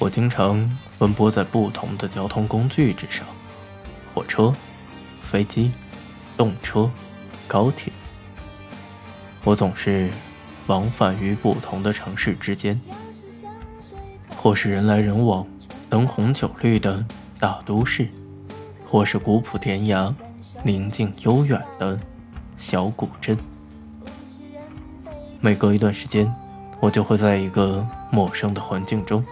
我经常奔波在不同的交通工具之上，火车、飞机、动车、高铁。我总是往返于不同的城市之间，或是人来人往、灯红酒绿的大都市，或是古朴典雅、宁静悠远的小古镇。每隔一段时间，我就会在一个陌生的环境中。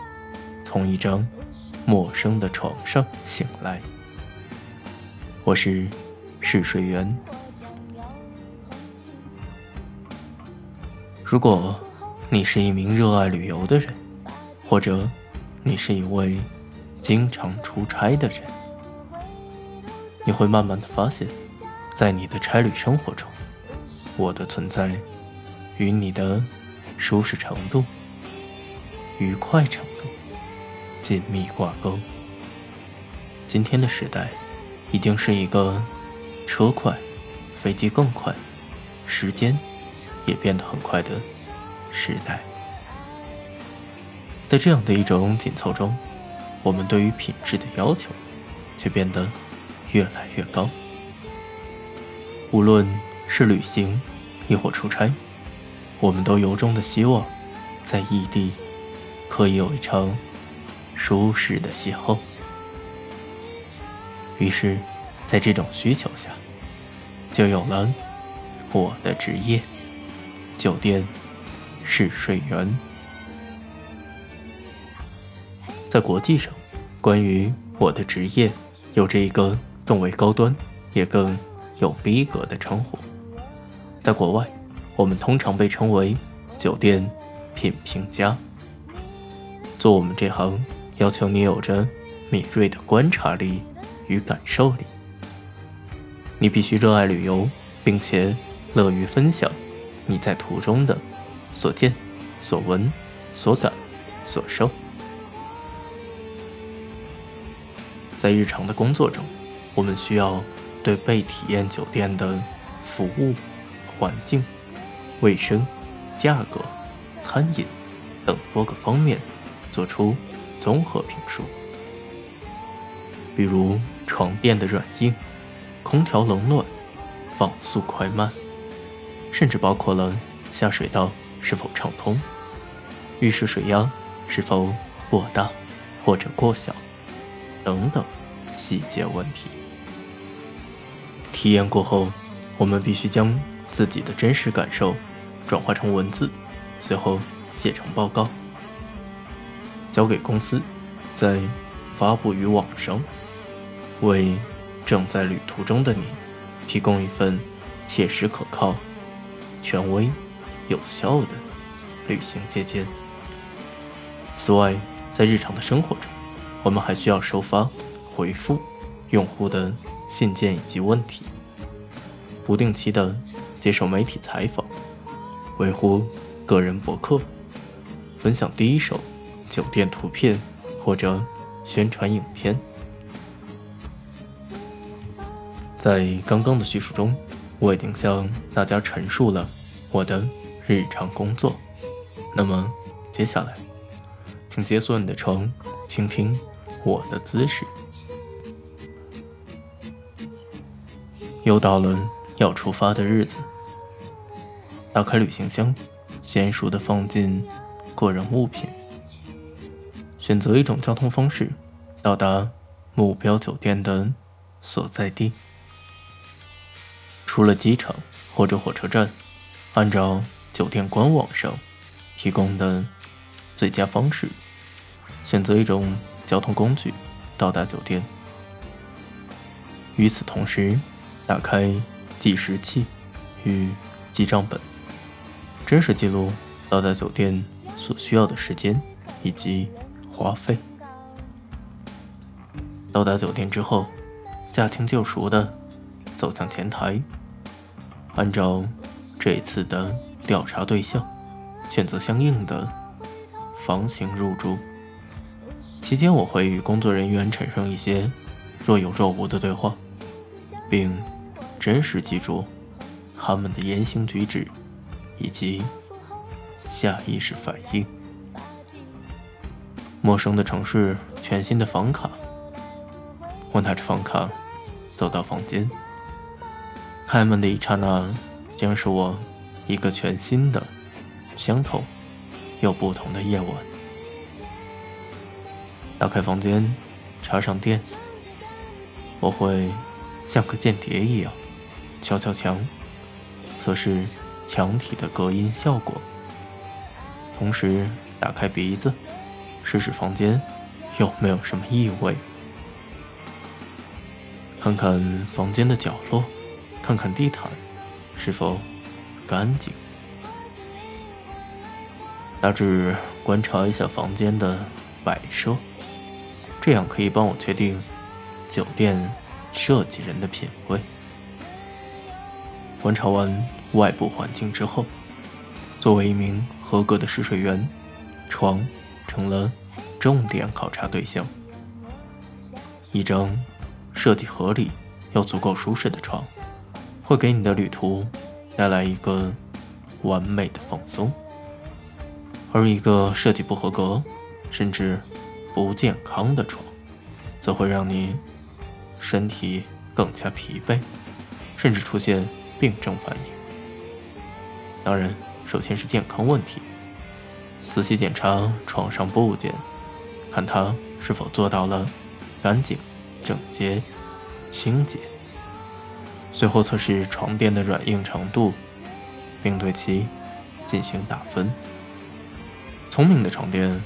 从一张陌生的床上醒来，我是试睡员。如果你是一名热爱旅游的人，或者你是一位经常出差的人，你会慢慢的发现，在你的差旅生活中，我的存在与你的舒适程度、愉快程度。紧密挂钩。今天的时代，已经是一个车快、飞机更快、时间也变得很快的时代。在这样的一种紧凑中，我们对于品质的要求却变得越来越高。无论是旅行，亦或出差，我们都由衷的希望，在异地可以有一场。舒适的邂逅。于是，在这种需求下，就有了我的职业——酒店试睡员。在国际上，关于我的职业，有着一个更为高端也更有逼格的称呼。在国外，我们通常被称为酒店品评家。做我们这行。要求你有着敏锐的观察力与感受力，你必须热爱旅游，并且乐于分享你在途中的所见、所闻、所感、所受。在日常的工作中，我们需要对被体验酒店的服务、环境、卫生、价格、餐饮等多个方面做出。综合评述，比如床垫的软硬、空调冷暖、网速快慢，甚至包括了下水道是否畅通、浴室水压是否过大或者过小等等细节问题。体验过后，我们必须将自己的真实感受转化成文字，随后写成报告。交给公司，再发布于网上，为正在旅途中的你提供一份切实可靠、权威、有效的旅行借鉴。此外，在日常的生活中，我们还需要收发、回复用户的信件以及问题，不定期的接受媒体采访，维护个人博客，分享第一手。酒店图片或者宣传影片，在刚刚的叙述中，我已经向大家陈述了我的日常工作。那么，接下来，请解锁你的床，倾听我的姿势。又到了要出发的日子，打开旅行箱，娴熟的放进个人物品。选择一种交通方式，到达目标酒店的所在地。除了机场或者火车站，按照酒店官网上提供的最佳方式，选择一种交通工具到达酒店。与此同时，打开计时器与记账本，真实记录到达酒店所需要的时间以及。花费。到达酒店之后，驾轻就熟的走向前台，按照这次的调查对象，选择相应的房型入住。期间，我会与工作人员产生一些若有若无的对话，并真实记住他们的言行举止以及下意识反应。陌生的城市，全新的房卡。我拿着房卡走到房间，开门的一刹那，将是我一个全新的、相同又不同的夜晚。打开房间，插上电，我会像个间谍一样敲敲墙，测试墙体的隔音效果，同时打开鼻子。试试房间有没有什么异味，看看房间的角落，看看地毯是否干净，大致观察一下房间的摆设，这样可以帮我确定酒店设计人的品味。观察完外部环境之后，作为一名合格的试睡员，床。成了重点考察对象。一张设计合理又足够舒适的床，会给你的旅途带来一个完美的放松；而一个设计不合格，甚至不健康的床，则会让你身体更加疲惫，甚至出现病症反应。当然，首先是健康问题。仔细检查床上部件，看它是否做到了干净、整洁、清洁。随后测试床垫的软硬程度，并对其进行打分。聪明的床垫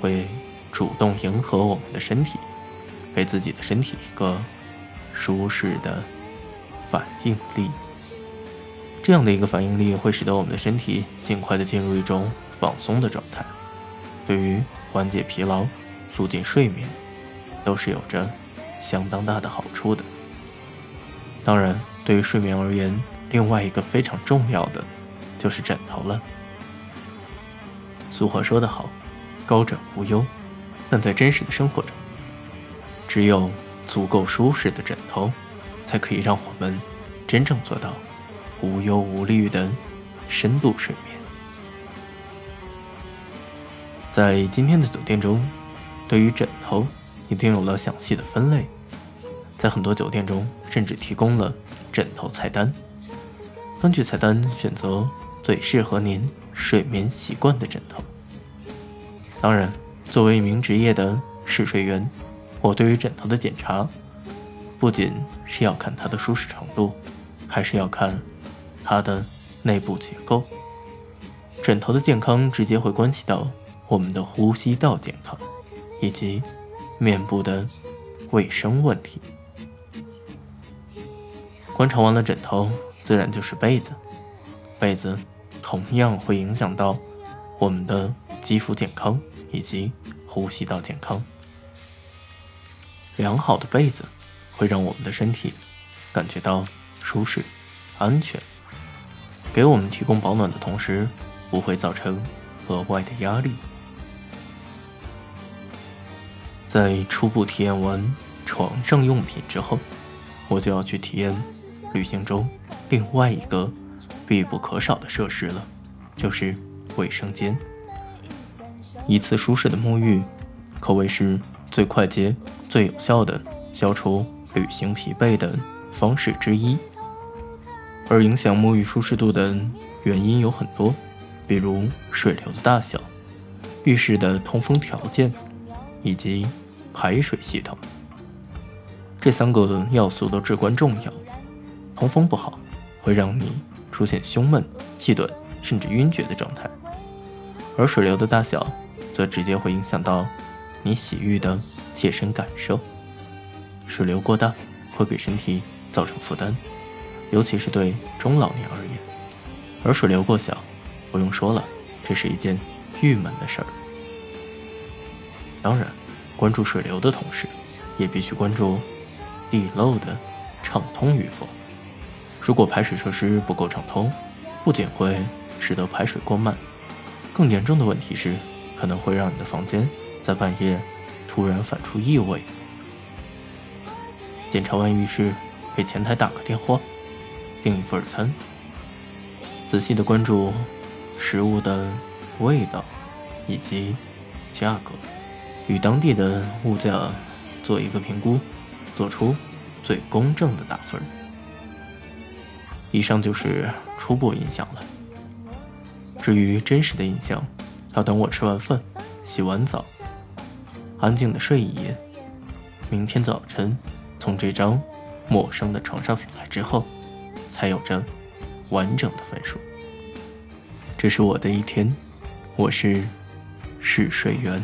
会主动迎合我们的身体，给自己的身体一个舒适的反应力。这样的一个反应力会使得我们的身体尽快的进入一种。放松的状态，对于缓解疲劳、促进睡眠，都是有着相当大的好处的。当然，对于睡眠而言，另外一个非常重要的就是枕头了。俗话说得好，高枕无忧。但在真实的生活中，只有足够舒适的枕头，才可以让我们真正做到无忧无虑的深度睡眠。在今天的酒店中，对于枕头已经有了详细的分类，在很多酒店中甚至提供了枕头菜单，根据菜单选择最适合您睡眠习惯的枕头。当然，作为一名职业的试睡员，我对于枕头的检查，不仅是要看它的舒适程度，还是要看它的内部结构。枕头的健康直接会关系到。我们的呼吸道健康，以及面部的卫生问题。观察完了枕头，自然就是被子。被子同样会影响到我们的肌肤健康以及呼吸道健康。良好的被子会让我们的身体感觉到舒适、安全，给我们提供保暖的同时，不会造成额外的压力。在初步体验完床上用品之后，我就要去体验旅行中另外一个必不可少的设施了，就是卫生间。一次舒适的沐浴，可谓是最快捷、最有效的消除旅行疲惫的方式之一。而影响沐浴舒适度的原因有很多，比如水流的大小、浴室的通风条件，以及。排水系统，这三个要素都至关重要。通风不好，会让你出现胸闷、气短，甚至晕厥的状态；而水流的大小，则直接会影响到你洗浴的切身感受。水流过大，会给身体造成负担，尤其是对中老年而言；而水流过小，不用说了，这是一件郁闷的事儿。当然。关注水流的同时，也必须关注地漏的畅通与否。如果排水设施不够畅通，不仅会使得排水过慢，更严重的问题是，可能会让你的房间在半夜突然反出异味。检查完浴室，给前台打个电话，订一份餐，仔细的关注食物的味道以及价格。与当地的物价做一个评估，做出最公正的打分。以上就是初步印象了。至于真实的印象，要等我吃完饭、洗完澡，安静的睡一夜，明天早晨从这张陌生的床上醒来之后，才有着完整的分数。这是我的一天，我是试睡员。